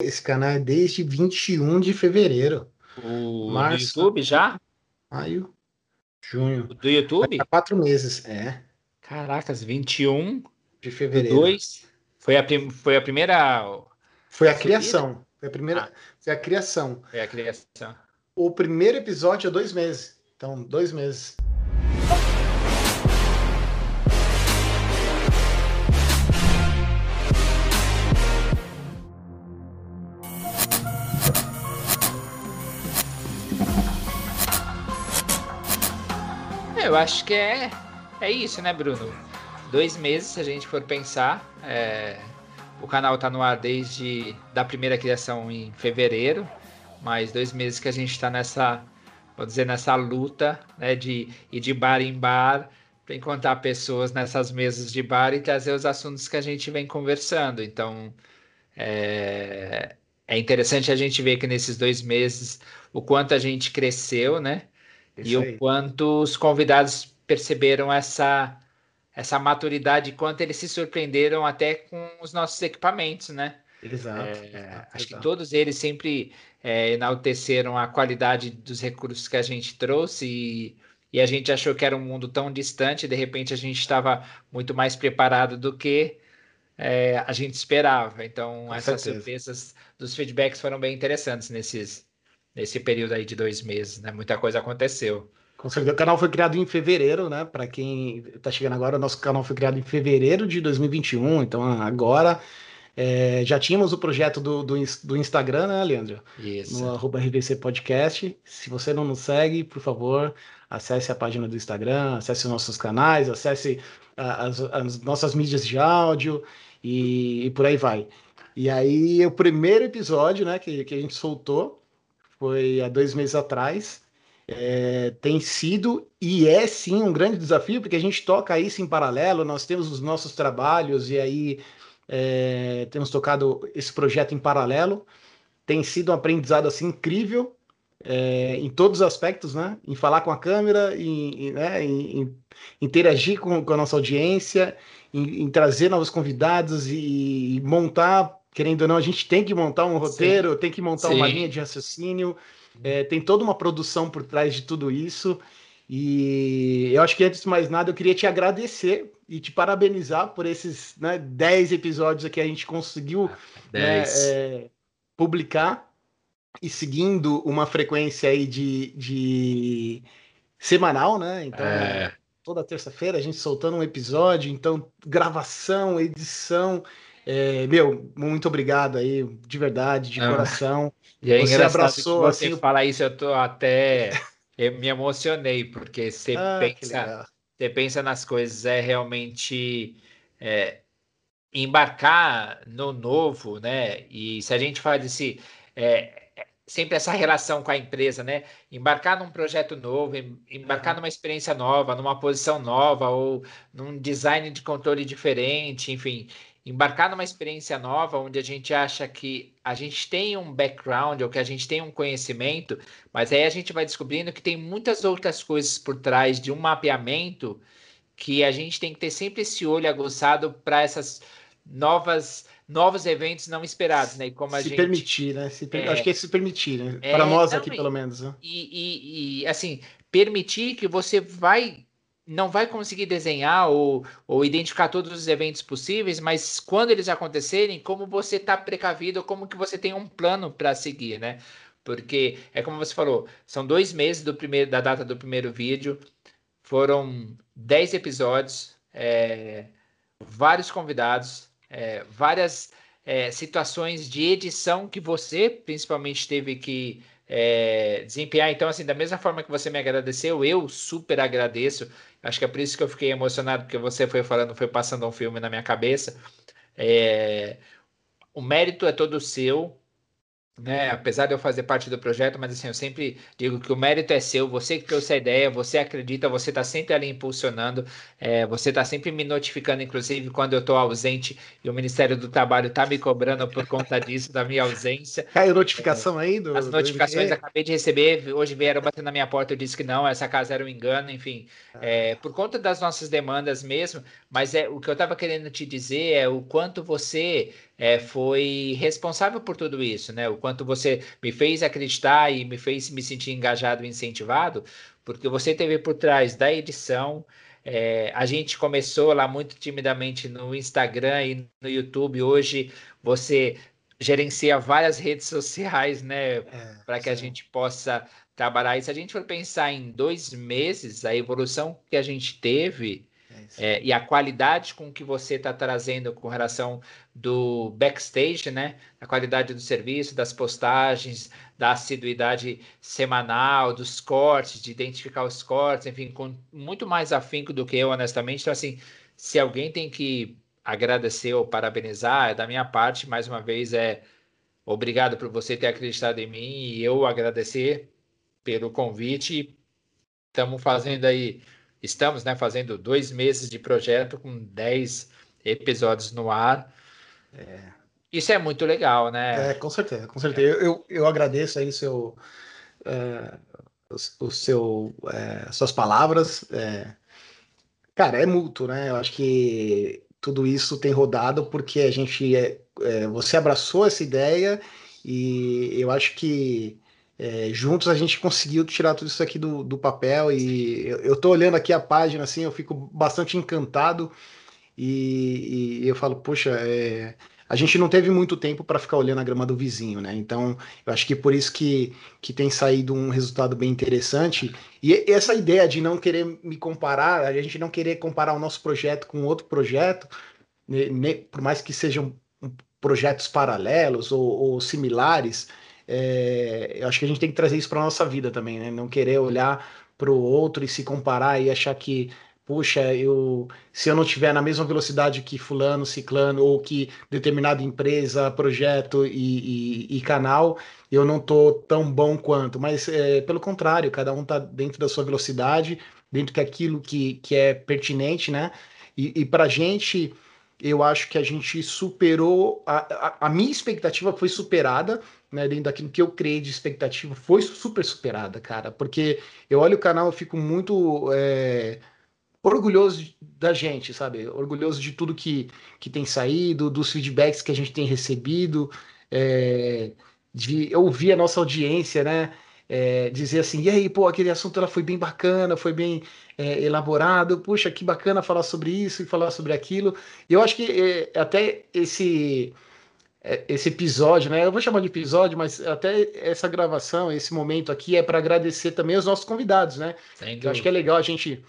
esse canal é desde 21 de fevereiro. O Março, YouTube já? Maio, junho. Do YouTube? Há quatro meses, é. Caracas, 21 de fevereiro. 2. Foi a, prim... foi a primeira. Foi a criação. Foi a primeira. Ah. Foi a criação. Foi a criação. O primeiro episódio é dois meses. Então, dois meses. Acho que é, é isso, né, Bruno? Dois meses, se a gente for pensar. É, o canal está no ar desde da primeira criação em fevereiro, mais dois meses que a gente está nessa, vou dizer, nessa luta, né, de ir de bar em bar, para encontrar pessoas nessas mesas de bar e trazer os assuntos que a gente vem conversando. Então, é, é interessante a gente ver que nesses dois meses o quanto a gente cresceu, né? Isso e aí. o quanto os convidados perceberam essa essa maturidade, quanto eles se surpreenderam até com os nossos equipamentos, né? Exato. É, exato acho exato. que todos eles sempre é, enalteceram a qualidade dos recursos que a gente trouxe e, e a gente achou que era um mundo tão distante, de repente a gente estava muito mais preparado do que é, a gente esperava. Então, com essas certeza. surpresas dos feedbacks foram bem interessantes nesses, nesse período aí de dois meses, né? Muita coisa aconteceu. Com certeza. O canal foi criado em fevereiro, né? Para quem está chegando agora, o nosso canal foi criado em fevereiro de 2021. Então, agora é, já tínhamos o projeto do, do, do, Instagram, né, Leandro? Isso. No arroba RVC Podcast. Se você não nos segue, por favor, acesse a página do Instagram, acesse os nossos canais, acesse as, as nossas mídias de áudio e, e, por aí vai. E aí, o primeiro episódio, né, que, que a gente soltou foi há dois meses atrás. É, tem sido e é sim um grande desafio, porque a gente toca isso em paralelo, nós temos os nossos trabalhos e aí é, temos tocado esse projeto em paralelo. Tem sido um aprendizado assim incrível é, em todos os aspectos, né? Em falar com a câmera, em, em, né? em, em interagir com, com, a nossa audiência, em, trazer novos convidados e, e montar querendo ou não, a gente tem que montar um roteiro, Sim. tem que montar Sim. uma linha de raciocínio, é, tem toda uma produção por trás de tudo isso. E eu acho que antes de mais nada, eu queria te agradecer e te parabenizar por esses né, 10 episódios que a gente conseguiu né, é, publicar e seguindo uma frequência aí de, de semanal, né? Então, é. toda terça-feira a gente soltando um episódio, então gravação, edição. É, meu, muito obrigado aí, de verdade, de ah. coração. E aí, você abraçou você assim. falar isso, eu tô até. eu me emocionei, porque você ah, pensa. Você pensa nas coisas, é realmente. É, embarcar no novo, né? E se a gente fala desse. É, sempre essa relação com a empresa, né? Embarcar num projeto novo, embarcar numa experiência nova, numa posição nova ou num design de controle diferente, enfim, embarcar numa experiência nova onde a gente acha que a gente tem um background ou que a gente tem um conhecimento, mas aí a gente vai descobrindo que tem muitas outras coisas por trás de um mapeamento que a gente tem que ter sempre esse olho aguçado para essas novas novos eventos não esperados, né? E como a se gente permitir, né? Se per... é, Acho que é se permitir, né? É, para nós não, aqui, pelo menos. Né? E, e, e, assim, permitir que você vai não vai conseguir desenhar ou, ou identificar todos os eventos possíveis, mas quando eles acontecerem, como você está precavido, como que você tem um plano para seguir, né? Porque é como você falou, são dois meses do primeiro, da data do primeiro vídeo, foram dez episódios, é, vários convidados, é, várias é, situações de edição que você principalmente teve que é, desempenhar. Então, assim, da mesma forma que você me agradeceu, eu super agradeço. Acho que é por isso que eu fiquei emocionado, porque você foi falando, foi passando um filme na minha cabeça. É, o mérito é todo seu, né? Apesar de eu fazer parte do projeto, mas assim, eu sempre digo que o mérito é seu, você que trouxe a ideia, você acredita, você está sempre ali impulsionando, é, você está sempre me notificando, inclusive quando eu estou ausente e o Ministério do Trabalho está me cobrando por conta disso, da minha ausência. Caiu notificação é, aí do. As notificações do acabei de receber, hoje vieram bater na minha porta, eu disse que não, essa casa era um engano, enfim, ah. é, por conta das nossas demandas mesmo, mas é o que eu estava querendo te dizer é o quanto você é, foi responsável por tudo isso, né? O quanto você me fez acreditar e me fez me sentir engajado e incentivado, porque você teve por trás da edição. É, a gente começou lá muito timidamente no Instagram e no YouTube. Hoje você gerencia várias redes sociais, né? É, para que sim. a gente possa trabalhar. E se a gente for pensar em dois meses, a evolução que a gente teve é, e a qualidade com que você está trazendo com relação do backstage, né? A qualidade do serviço, das postagens, da assiduidade semanal, dos cortes, de identificar os cortes, enfim, com muito mais afinco do que eu, honestamente. Então, assim, se alguém tem que agradecer ou parabenizar, da minha parte, mais uma vez, é obrigado por você ter acreditado em mim e eu agradecer pelo convite. Estamos fazendo aí Estamos né, fazendo dois meses de projeto com dez episódios no ar. É. Isso é muito legal, né? É, com certeza, com certeza. É. Eu, eu agradeço aí seu, é, o, o, seu, é, suas palavras. É. cara, é mútuo, né? Eu acho que tudo isso tem rodado porque a gente, é, você abraçou essa ideia e eu acho que é, juntos a gente conseguiu tirar tudo isso aqui do, do papel e eu, eu tô olhando aqui a página assim, eu fico bastante encantado e, e eu falo, poxa, é, a gente não teve muito tempo para ficar olhando a grama do vizinho, né? Então, eu acho que por isso que, que tem saído um resultado bem interessante. E essa ideia de não querer me comparar, a gente não querer comparar o nosso projeto com outro projeto, né, né, por mais que sejam projetos paralelos ou, ou similares, é, eu acho que a gente tem que trazer isso para nossa vida também, né? Não querer olhar para o outro e se comparar e achar que, puxa, eu, se eu não tiver na mesma velocidade que fulano, ciclano ou que determinada empresa, projeto e, e, e canal, eu não tô tão bom quanto. Mas é, pelo contrário, cada um tá dentro da sua velocidade, dentro daquilo que, que é pertinente, né? E, e para a gente eu acho que a gente superou, a, a, a, minha expectativa foi superada, né, dentro daquilo que eu criei de expectativa, foi super superada, cara, porque eu olho o canal, eu fico muito é, orgulhoso da gente, sabe, orgulhoso de tudo que, que tem saído, dos feedbacks que a gente tem recebido, é, de ouvir a nossa audiência, né, é, dizer assim, e aí, pô, aquele assunto ela foi bem bacana, foi bem é, elaborado, puxa, que bacana falar sobre isso e falar sobre aquilo. E eu acho que é, até esse esse episódio, né? Eu vou chamar de episódio, mas até essa gravação, esse momento aqui é para agradecer também os nossos convidados, né? Eu acho que é legal a gente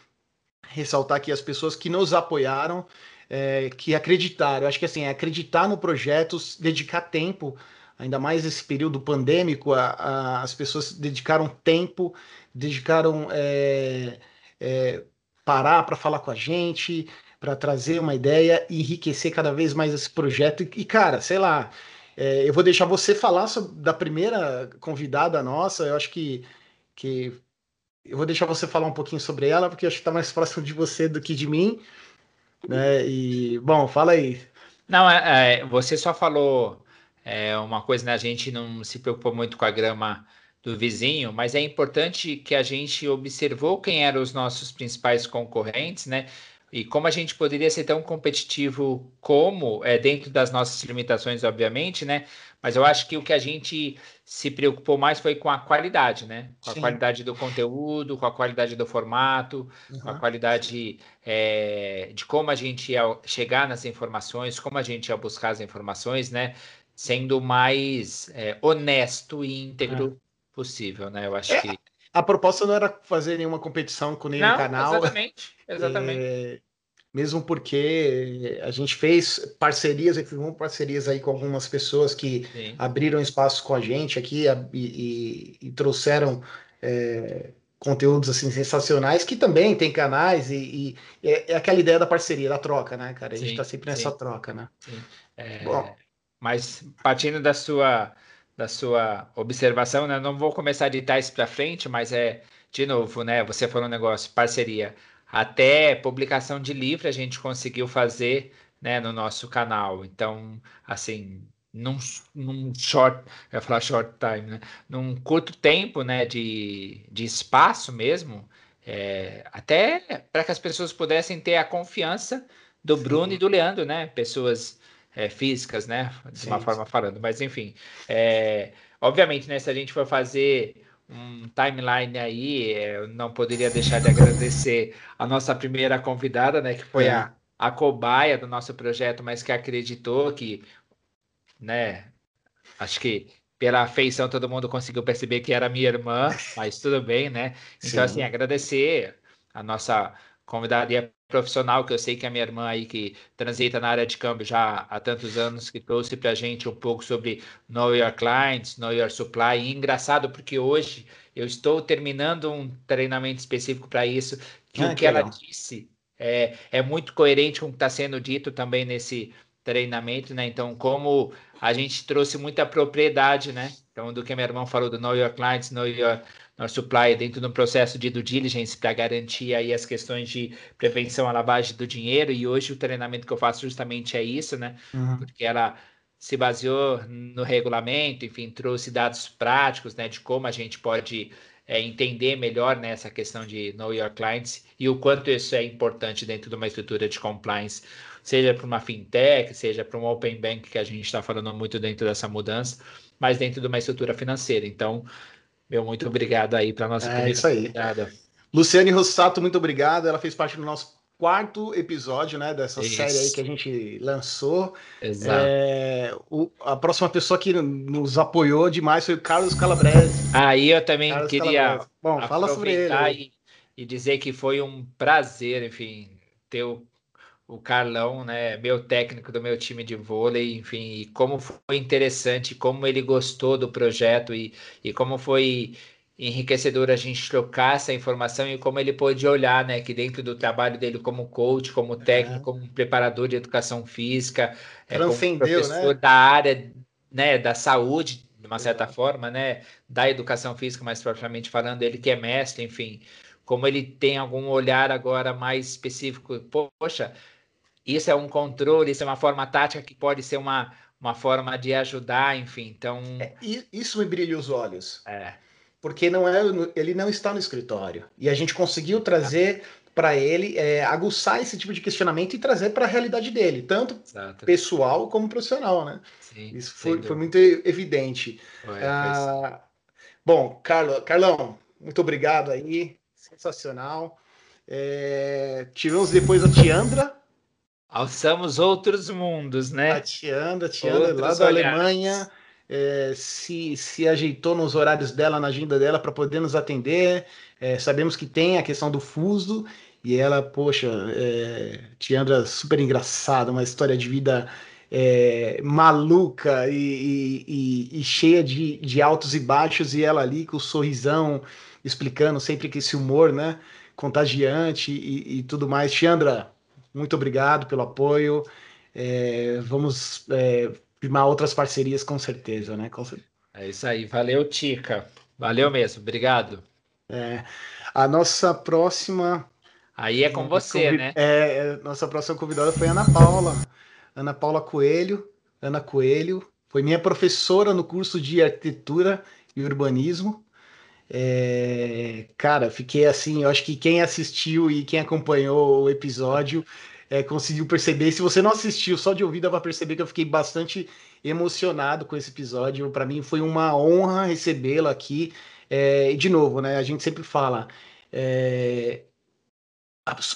ressaltar aqui as pessoas que nos apoiaram, é, que acreditaram. Eu acho que assim, é acreditar no projeto, dedicar tempo ainda mais esse período pandêmico, a, a, as pessoas dedicaram tempo, dedicaram é, é, parar para falar com a gente, para trazer uma ideia e enriquecer cada vez mais esse projeto. E, cara, sei lá, é, eu vou deixar você falar sobre, da primeira convidada nossa, eu acho que, que eu vou deixar você falar um pouquinho sobre ela, porque acho que está mais próximo de você do que de mim. Né? E, bom, fala aí. Não, é, é você só falou é uma coisa, né? A gente não se preocupou muito com a grama do vizinho, mas é importante que a gente observou quem eram os nossos principais concorrentes, né? E como a gente poderia ser tão competitivo como, é, dentro das nossas limitações, obviamente, né? Mas eu acho que o que a gente se preocupou mais foi com a qualidade, né? Com a Sim. qualidade do conteúdo, com a qualidade do formato, uhum. com a qualidade é, de como a gente ia chegar nas informações, como a gente ia buscar as informações, né? sendo mais é, honesto e íntegro é. possível, né? Eu acho é, que. A proposta não era fazer nenhuma competição com nenhum não, canal. Exatamente, exatamente. É, mesmo porque a gente fez parcerias, firmou parcerias aí com algumas pessoas que Sim. abriram espaço com a gente aqui e, e, e trouxeram é, conteúdos assim sensacionais que também tem canais e, e é, é, aquela ideia da parceria, da troca, né, cara? A gente está sempre nessa sim. troca, né? É... Bom, mas partindo da sua da sua observação, né? Não vou começar a editar isso para frente, mas é de novo, né? Você falou um negócio, parceria. Até publicação de livro a gente conseguiu fazer, né, no nosso canal. Então, assim, num, num short, eu ia falar short time, né? Num curto tempo, né, de, de espaço mesmo, é, até para que as pessoas pudessem ter a confiança do Bruno Sim. e do Leandro, né? Pessoas é, físicas, né? De uma forma falando. Mas enfim, é, obviamente, né? Se a gente for fazer um timeline aí, é, eu não poderia deixar de agradecer a nossa primeira convidada, né? Que foi é. a, a cobaia do nosso projeto, mas que acreditou que, né? Acho que pela afeição todo mundo conseguiu perceber que era minha irmã, mas tudo bem, né? Então, Sim. assim, agradecer a nossa convidaria profissional, que eu sei que a minha irmã aí, que transita na área de câmbio já há tantos anos, que trouxe para a gente um pouco sobre Know Your Clients, Know Your Supply. E engraçado, porque hoje eu estou terminando um treinamento específico para isso, que ah, o que, que ela disse é, é muito coerente com o que está sendo dito também nesse treinamento, né? Então, como a gente trouxe muita propriedade, né? Então, do que a minha irmã falou do Know Your Clients, Know Your nosso supply dentro de um processo de due diligence para garantir aí as questões de prevenção à lavagem do dinheiro. E hoje o treinamento que eu faço justamente é isso, né? Uhum. Porque ela se baseou no regulamento, enfim, trouxe dados práticos, né, de como a gente pode é, entender melhor nessa né, questão de know your clients e o quanto isso é importante dentro de uma estrutura de compliance, seja para uma fintech, seja para um open bank que a gente está falando muito dentro dessa mudança, mas dentro de uma estrutura financeira. Então, meu, muito obrigado aí para nossa é, isso aí. Convidada. Luciane Rossato, muito obrigado. Ela fez parte do nosso quarto episódio, né, dessa isso. série aí que a gente lançou. Exato. É, o, a próxima pessoa que nos apoiou demais foi o Carlos Calabrese. Aí eu também Carlos queria Calabrese. Bom, fala sobre ele. E, e dizer que foi um prazer, enfim, ter o o Carlão, né, meu técnico do meu time de vôlei, enfim, e como foi interessante, como ele gostou do projeto e, e como foi enriquecedor a gente trocar essa informação e como ele pôde olhar, né, que dentro do trabalho dele como coach, como técnico, é. como preparador de educação física, é, como professor né? da área, né, da saúde, de uma certa forma, né, da educação física, mais propriamente falando, ele que é mestre, enfim, como ele tem algum olhar agora mais específico, poxa, isso é um controle, isso é uma forma tática que pode ser uma, uma forma de ajudar, enfim. Então. É, isso me brilha os olhos. É. Porque não é, ele não está no escritório. E a gente conseguiu trazer para ele, é, aguçar esse tipo de questionamento e trazer para a realidade dele, tanto Exato. pessoal como profissional, né? Sim, isso foi, foi muito evidente. Foi, ah, bom, Carlo, Carlão, muito obrigado aí. Sensacional. É, tivemos depois a Tiandra, Alçamos outros mundos, né? A Tianda, a Tianda lá da olhares. Alemanha, é, se, se ajeitou nos horários dela, na agenda dela, para poder nos atender. É, sabemos que tem a questão do fuso, e ela, poxa, é, Tiandra super engraçada, uma história de vida é, maluca e, e, e, cheia de, de altos e baixos, e ela ali com o sorrisão, explicando sempre que esse humor, né, contagiante e, e tudo mais. Tiandra, muito obrigado pelo apoio. É, vamos é, firmar outras parcerias com certeza, né? Com certeza. É isso aí. Valeu, Tica. Valeu mesmo. Obrigado. É, a nossa próxima. Aí é com você, convid... né? É, é, nossa próxima convidada foi a Ana Paula. Ana Paula Coelho. Ana Coelho. Foi minha professora no curso de arquitetura e urbanismo. É, cara, fiquei assim, eu acho que quem assistiu e quem acompanhou o episódio é, conseguiu perceber. Se você não assistiu, só de ouvida vai perceber que eu fiquei bastante emocionado com esse episódio. Para mim foi uma honra recebê-la aqui. É, e de novo, né? A gente sempre fala. É,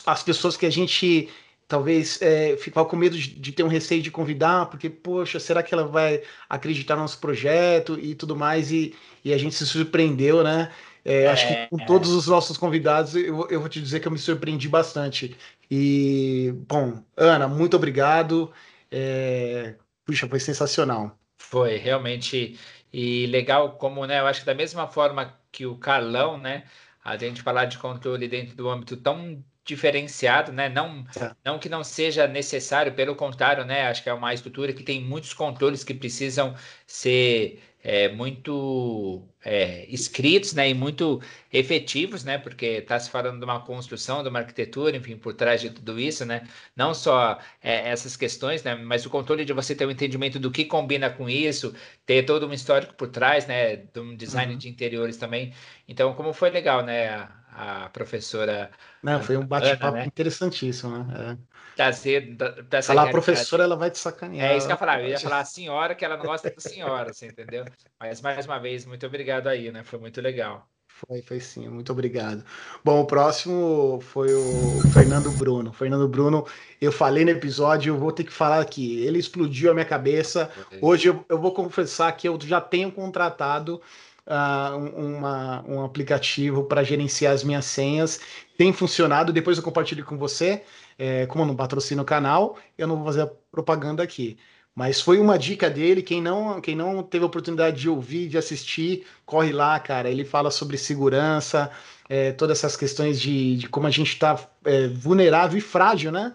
as pessoas que a gente talvez é, ficar com medo de, de, ter um receio de convidar, porque, poxa, será que ela vai acreditar no nosso projeto e tudo mais? E, e a gente se surpreendeu, né? É, é, acho que com é. todos os nossos convidados, eu, eu vou te dizer que eu me surpreendi bastante. E, bom, Ana, muito obrigado. É, puxa, foi sensacional. Foi, realmente. E legal como, né, eu acho que da mesma forma que o Carlão, né, a gente falar de controle dentro do âmbito tão diferenciado, né? Não, é. não que não seja necessário, pelo contrário, né? Acho que é uma estrutura que tem muitos controles que precisam ser é, muito é, escritos né, e muito efetivos, né, porque está se falando de uma construção, de uma arquitetura, enfim, por trás de tudo isso, né, não só é, essas questões, né, mas o controle de você ter um entendimento do que combina com isso, ter todo um histórico por trás, né, de um design uhum. de interiores também. Então, como foi legal, né, a, a professora. Não, foi um bate-papo né? interessantíssimo, né? É. Trazer dessa Falar professora, ela vai te sacanear. É isso que eu ia falar. Eu ia falar a senhora, que ela não gosta da senhora, você entendeu? Mas mais uma vez, muito obrigado aí, né? Foi muito legal. Foi, foi sim, muito obrigado. Bom, o próximo foi o Fernando Bruno. Fernando Bruno, eu falei no episódio, eu vou ter que falar aqui. Ele explodiu a minha cabeça. Hoje eu, eu vou confessar que eu já tenho contratado uh, uma, um aplicativo para gerenciar as minhas senhas. Tem funcionado, depois eu compartilho com você. É, como eu não patrocino o canal, eu não vou fazer a propaganda aqui. Mas foi uma dica dele. Quem não, quem não teve a oportunidade de ouvir, de assistir, corre lá, cara. Ele fala sobre segurança, é, todas essas questões de, de como a gente está é, vulnerável e frágil, né?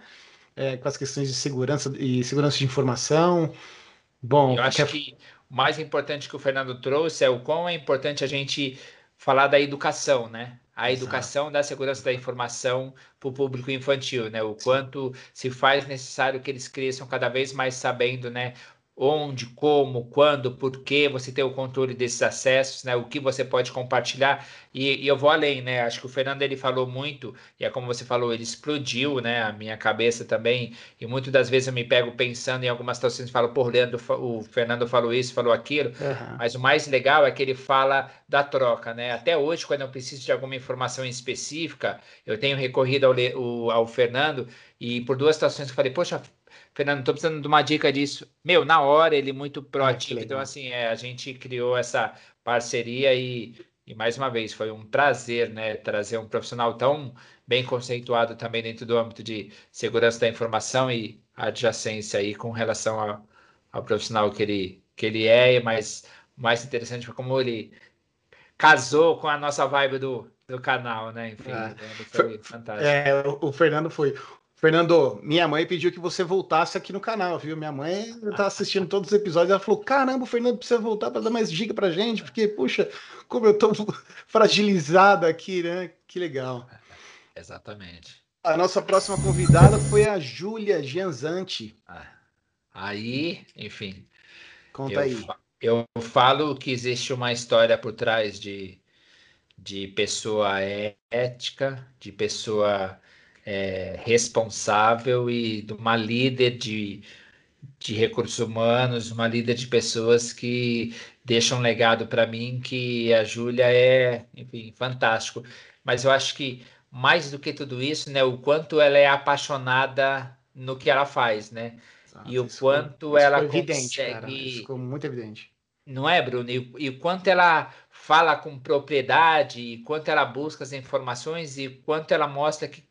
É, com as questões de segurança e segurança de informação. Bom, eu acho que mais importante que o Fernando trouxe é o quão é importante a gente falar da educação, né? A educação Exato. da segurança da informação para o público infantil, né? O quanto se faz necessário que eles cresçam cada vez mais sabendo, né? Onde, como, quando, por que você tem o controle desses acessos, né? O que você pode compartilhar. E, e, eu vou além, né? Acho que o Fernando ele falou muito, e é como você falou, ele explodiu, né? A minha cabeça também. E muitas das vezes eu me pego pensando em algumas situações e falo, por Leandro, o Fernando falou isso, falou aquilo. Uhum. Mas o mais legal é que ele fala da troca, né? Até hoje, quando eu preciso de alguma informação específica, eu tenho recorrido ao, ao Fernando. E por duas situações que eu falei, poxa, Fernando, tô precisando de uma dica disso. Meu, na hora ele muito proativo. Ah, então, assim, é, a gente criou essa parceria e, e, mais uma vez, foi um prazer, né? Trazer um profissional tão bem conceituado também dentro do âmbito de segurança da informação e adjacência aí com relação ao, ao profissional que ele, que ele é, mas mais interessante foi como ele casou com a nossa vibe do, do canal, né? Enfim, é. foi fantástico. É, o Fernando foi. Fernando, minha mãe pediu que você voltasse aqui no canal, viu? Minha mãe tá assistindo todos os episódios, ela falou: caramba, o Fernando precisa voltar para dar mais dica pra gente, porque, puxa, como eu tô fragilizado aqui, né? Que legal. Exatamente. A nossa próxima convidada foi a Júlia Gianzanti. Ah, aí, enfim. Conta eu aí. eu falo que existe uma história por trás de, de pessoa ética, de pessoa é, responsável e de uma líder de, de recursos humanos, uma líder de pessoas que deixam um legado para mim que a Júlia é, enfim, fantástico. Mas eu acho que mais do que tudo isso, né, o quanto ela é apaixonada no que ela faz, né? Exato, e o quanto ficou, ela consegue... evidente, cara. Isso ficou muito evidente. Não é, Bruno? E, e o quanto ela fala com propriedade, e quanto ela busca as informações e quanto ela mostra que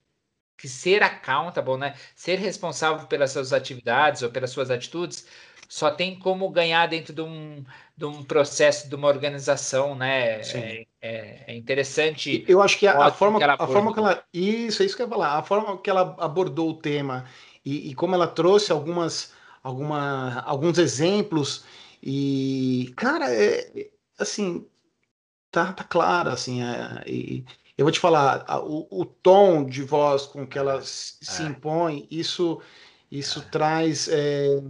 que ser accountable, né, ser responsável pelas suas atividades ou pelas suas atitudes, só tem como ganhar dentro de um, de um processo, de uma organização, né? É, é, é, interessante. Eu acho que a, a forma que ela, a forma que ela. Isso, é isso que eu ia falar. A forma que ela abordou o tema e, e como ela trouxe algumas, alguma, alguns exemplos. E, cara, é, assim, tá, tá claro, assim, é, e, eu vou te falar, a, o, o, tom de voz com que ela se é. impõe, isso isso é. traz é,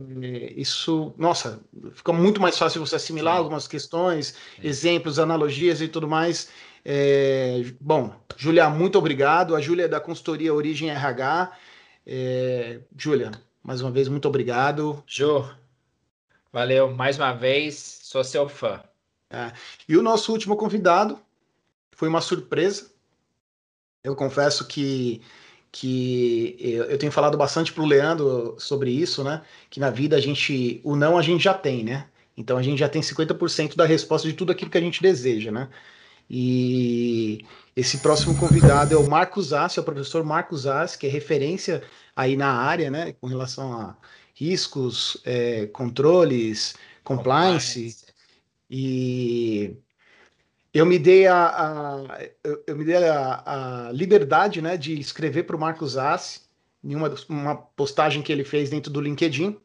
isso nossa fica muito mais fácil você assimilar Sim. algumas questões Sim. exemplos analogias e tudo mais é, bom Júlia muito obrigado a Júlia é da consultoria Origem RH é, Júlia mais uma vez muito obrigado Jô valeu mais uma vez sou seu fã é, e o nosso último convidado foi uma surpresa eu confesso que, que eu tenho falado bastante para o Leandro sobre isso, né? Que na vida a gente, o não a gente já tem, né? Então a gente já tem 50% da resposta de tudo aquilo que a gente deseja, né? E esse próximo convidado é o Marcos Assi, é o professor Marcos Assi, que é referência aí na área, né? Com relação a riscos, é, controles, compliance. compliance. E eu me dei a, a eu, eu, me dei a, a, liberdade né, de escrever para o Marcos Assi em uma, uma postagem que ele fez dentro do LinkedIn.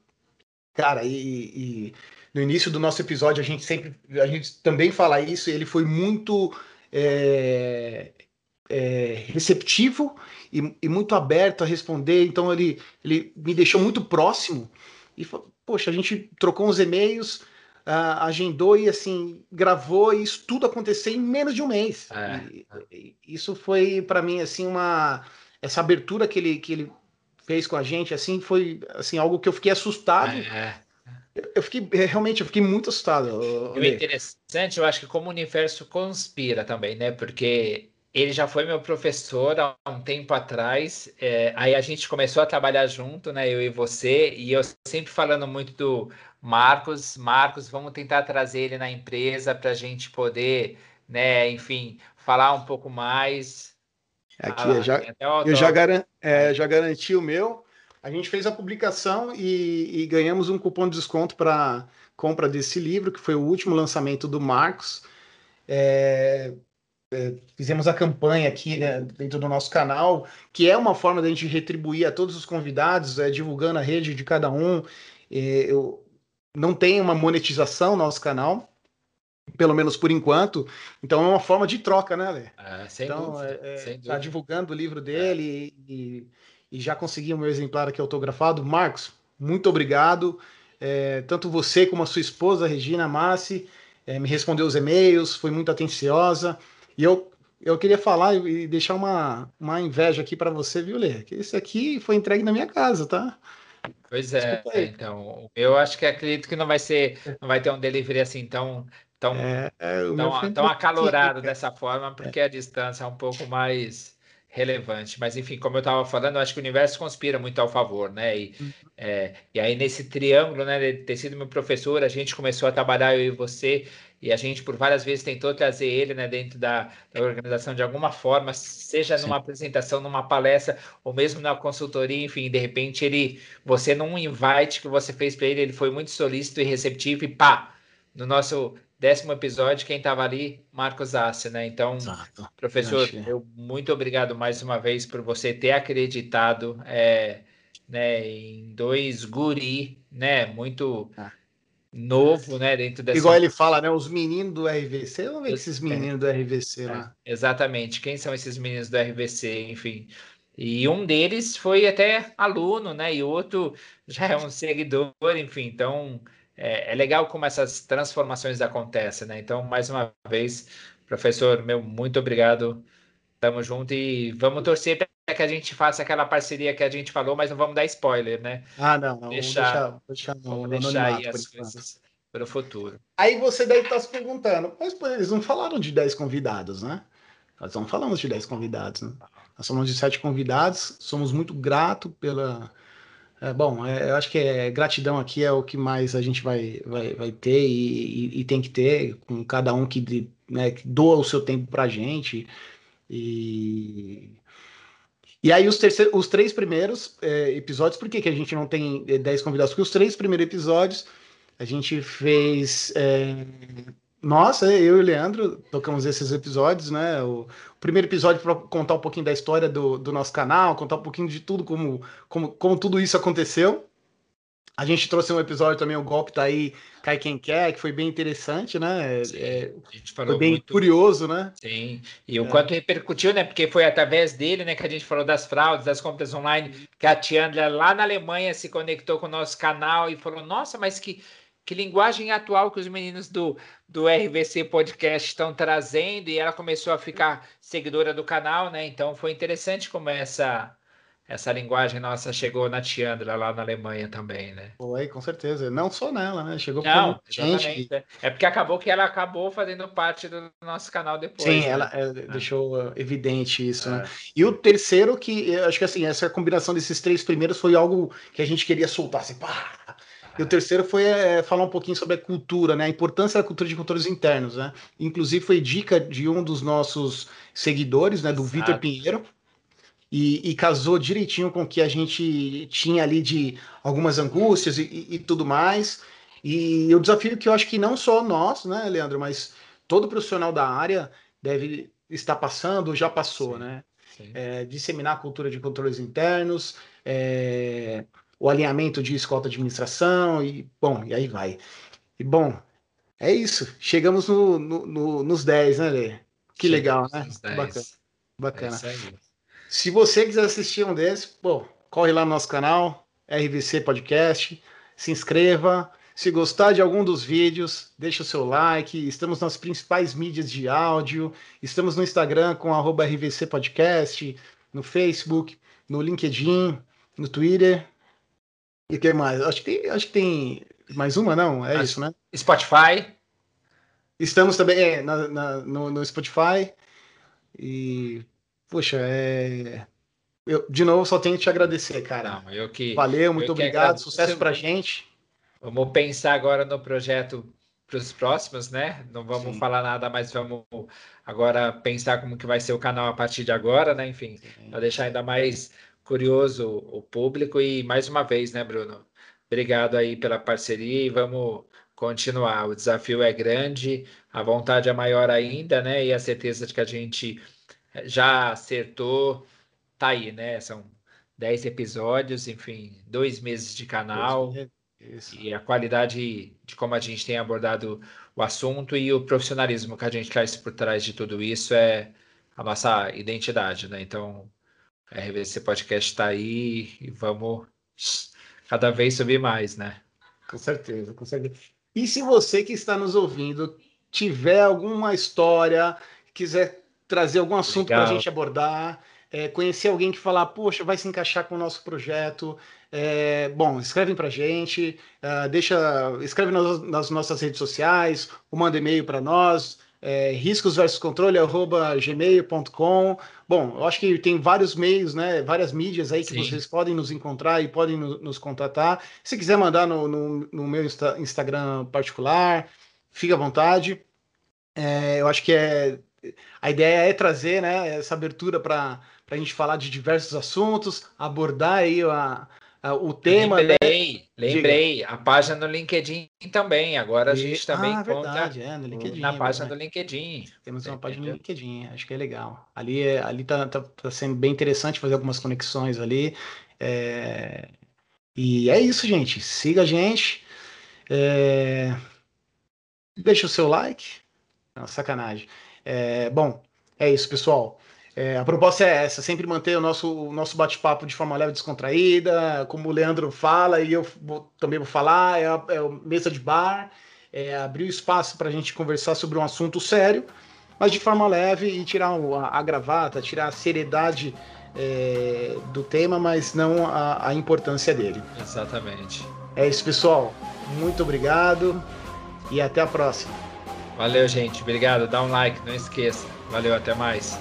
Cara, e, e, no início do nosso episódio a gente sempre a gente também fala isso, ele foi muito é, é, receptivo e, e, muito aberto a responder, então ele, ele me deixou muito próximo e poxa, a gente trocou uns e-mails uh, agendou e assim gravou e isso tudo aconteceu em menos de um mês. É. E, e, isso foi para mim assim uma essa abertura que ele que ele fez com a gente assim foi assim algo que eu fiquei assustado. É. Eu fiquei realmente, eu fiquei muito assustado. E o interessante, eu acho que como o universo conspira também, né? Porque ele já foi meu professor há um tempo atrás. É, aí a gente começou a trabalhar junto, né? Eu e você, e eu sempre falando muito do Marcos. Marcos, vamos tentar trazer ele na empresa para a gente poder, né? Enfim, falar um pouco mais. Aqui, ah, já, eu já, garan é, já garanti o meu. A gente fez a publicação e, e ganhamos um cupom de desconto para compra desse livro, que foi o último lançamento do Marcos. É, é, fizemos a campanha aqui né, dentro do nosso canal, que é uma forma da gente retribuir a todos os convidados, é, divulgando a rede de cada um. É, eu não tem uma monetização no nosso canal, pelo menos por enquanto. Então é uma forma de troca, né, Lê? Ah, sem então, dúvida, é, é tá divulgando o livro dele e, e, já consegui o meu exemplar aqui autografado. Marcos, muito obrigado. É, tanto você como a sua esposa, Regina Massi, é, me respondeu os e-mails, foi muito atenciosa. E eu, eu queria falar e deixar uma, uma inveja aqui para você, viu, Lê? Que esse aqui foi entregue na minha casa, tá? Pois é, então, eu acho que acredito que não vai ser, não vai ter um delivery assim tão, tão, é, é tão, tão acalorado aqui, dessa forma, porque é. a distância é um pouco mais relevante. Mas, enfim, como eu estava falando, eu acho que o universo conspira muito ao favor, né? E, uhum. é, e aí, nesse triângulo, né, de ter sido meu professor, a gente começou a trabalhar, eu e você, e a gente por várias vezes tentou trazer ele né, dentro da, da organização de alguma forma, seja Sim. numa apresentação, numa palestra, ou mesmo na consultoria, enfim, de repente ele, você num invite que você fez para ele, ele foi muito solícito e receptivo, e pá, no nosso décimo episódio, quem estava ali, Marcos Assi, né? Então, Exato. professor, eu muito obrigado mais uma vez por você ter acreditado é, né, em dois guri, né? Muito. Ah novo, né, dentro dessa... Igual ele fala, né, os meninos do RVC, vamos ver esses meninos do RVC lá. É, exatamente, quem são esses meninos do RVC, enfim. E um deles foi até aluno, né, e outro já é um seguidor, enfim, então é, é legal como essas transformações acontecem, né, então, mais uma vez, professor, meu, muito obrigado, tamo junto e vamos torcer para que a gente faça aquela parceria que a gente falou, mas não vamos dar spoiler, né? Ah, não, não deixar, vamos deixar, deixar vamos deixar aí as coisas para o futuro. Aí você deve estar se perguntando, mas pô, eles não falaram de 10 convidados, né? Nós não falamos de 10 convidados, né? Nós falamos de 7 convidados, somos muito gratos pela. É, bom, é, eu acho que é, gratidão aqui é o que mais a gente vai, vai, vai ter e, e, e tem que ter com cada um que, né, que doa o seu tempo para a gente. E e aí, os, os três primeiros é, episódios, por que, que a gente não tem é, dez convidados? Porque os três primeiros episódios a gente fez. É... Nossa, eu e o Leandro tocamos esses episódios, né? O, o primeiro episódio para contar um pouquinho da história do, do, nosso canal, contar um pouquinho de tudo, como, como, como tudo isso aconteceu. A gente trouxe um episódio também, o golpe tá aí, cai quem quer, que foi bem interessante, né? Sim, é, foi bem muito... curioso, né? Sim, e o é. quanto repercutiu, né? Porque foi através dele, né, que a gente falou das fraudes, das compras online, que a Tiandra lá na Alemanha se conectou com o nosso canal e falou: nossa, mas que, que linguagem atual que os meninos do, do RVC Podcast estão trazendo, e ela começou a ficar seguidora do canal, né? Então foi interessante como essa essa linguagem nossa chegou na Tiandra lá na Alemanha também, né? Foi, com certeza. Não só nela, né? Chegou Não, gente. É porque acabou que ela acabou fazendo parte do nosso canal depois. Sim, né? ela é, deixou uh, evidente isso, né? é. né? E o terceiro, que eu acho que assim, essa combinação desses três primeiros foi algo que a gente queria soltar, assim, pá! E o terceiro foi é, falar um pouquinho sobre a cultura, né? A importância da cultura de controles internos, né? Inclusive foi dica de um dos nossos seguidores, né? Do Vitor Pinheiro e, e, casou direitinho com o que a gente tinha ali de algumas angústias e, e, tudo mais. E o desafio que eu acho que não só nós, né, Leandro, mas todo profissional da área deve estar passando, já passou, sim, né? Sim. É, disseminar a cultura de controles internos, é, o alinhamento de escolta de administração, e bom, e aí vai. E bom, é isso. Chegamos no, no, no, nos 10, né, Lê? Que Chegamos legal, né? Bacana. Bacana. É se você quiser assistir um desses, pô, corre lá no nosso canal, RVC Podcast, se inscreva, Se gostar de algum dos vídeos, deixa o seu like. Estamos nas principais mídias de áudio. Estamos no Instagram com arroba RVC Podcast, no Facebook, no LinkedIn, no Twitter. E o que mais? Acho que tem, acho que tem mais uma, não? É acho isso, né? Spotify. Estamos também é, na, na, no, no Spotify. E, poxa, é, eu, de novo, só tenho que te agradecer, cara. Não, eu que, Valeu, muito obrigado. Sucesso pra gente. Vamos pensar agora no projeto para os próximos, né? Não vamos Sim. falar nada, mas vamos agora pensar como que vai ser o canal a partir de agora, né? Enfim, para deixar ainda mais curioso o público e mais uma vez, né, Bruno? Obrigado aí pela parceria e vamos continuar. O desafio é grande, a vontade é maior ainda, né? E a certeza de que a gente já acertou tá aí, né? São 10 episódios, enfim, dois meses de canal. Isso. E a qualidade de como a gente tem abordado o assunto e o profissionalismo que a gente traz por trás de tudo isso é a nossa identidade, né? Então, a RVC Podcast está aí e vamos cada vez subir mais, né? Com certeza, com certeza. E se você que está nos ouvindo tiver alguma história, quiser trazer algum assunto para a gente abordar, é, conhecer alguém que falar, poxa, vai se encaixar com o nosso projeto. É, bom, escrevem para a gente, uh, deixa, escreve nas, nas, nossas redes sociais, ou manda e-mail para nós, é, riscos versus controle, arroba gmail.com. Bom, eu acho que tem vários meios, né, várias mídias aí que Sim. vocês podem nos encontrar e podem no, nos contatar. Se quiser mandar no, no, no meu Insta, Instagram particular, fique à vontade. É, eu acho que é a ideia é trazer né, essa abertura para a gente falar de diversos assuntos, abordar aí a, a o tema. Né? Lembrei, né? lembrei. Diga. A página no LinkedIn também. Agora a gente também ah, conta verdade, é, no LinkedIn, na página do LinkedIn. Temos uma página no LinkedIn, acho que é legal. Ali, é, ali tá, tá, tá sendo bem interessante fazer algumas conexões ali. É... E é isso, gente. Siga a gente. É... Deixa o seu like. Não, sacanagem. É, bom, é isso, pessoal. É, a proposta é essa, sempre manter o nosso, o nosso bate-papo de forma leve e descontraída, como o Leandro fala e eu vou, também vou falar, é, a, é a mesa de bar, é abrir o espaço para a gente conversar sobre um assunto sério, mas de forma leve e tirar a, a gravata, tirar a seriedade é, do tema, mas não a, a importância dele. Exatamente. É isso, pessoal. Muito obrigado e até a próxima. Valeu, gente. Obrigado. Dá um like, não esqueça. Valeu, até mais.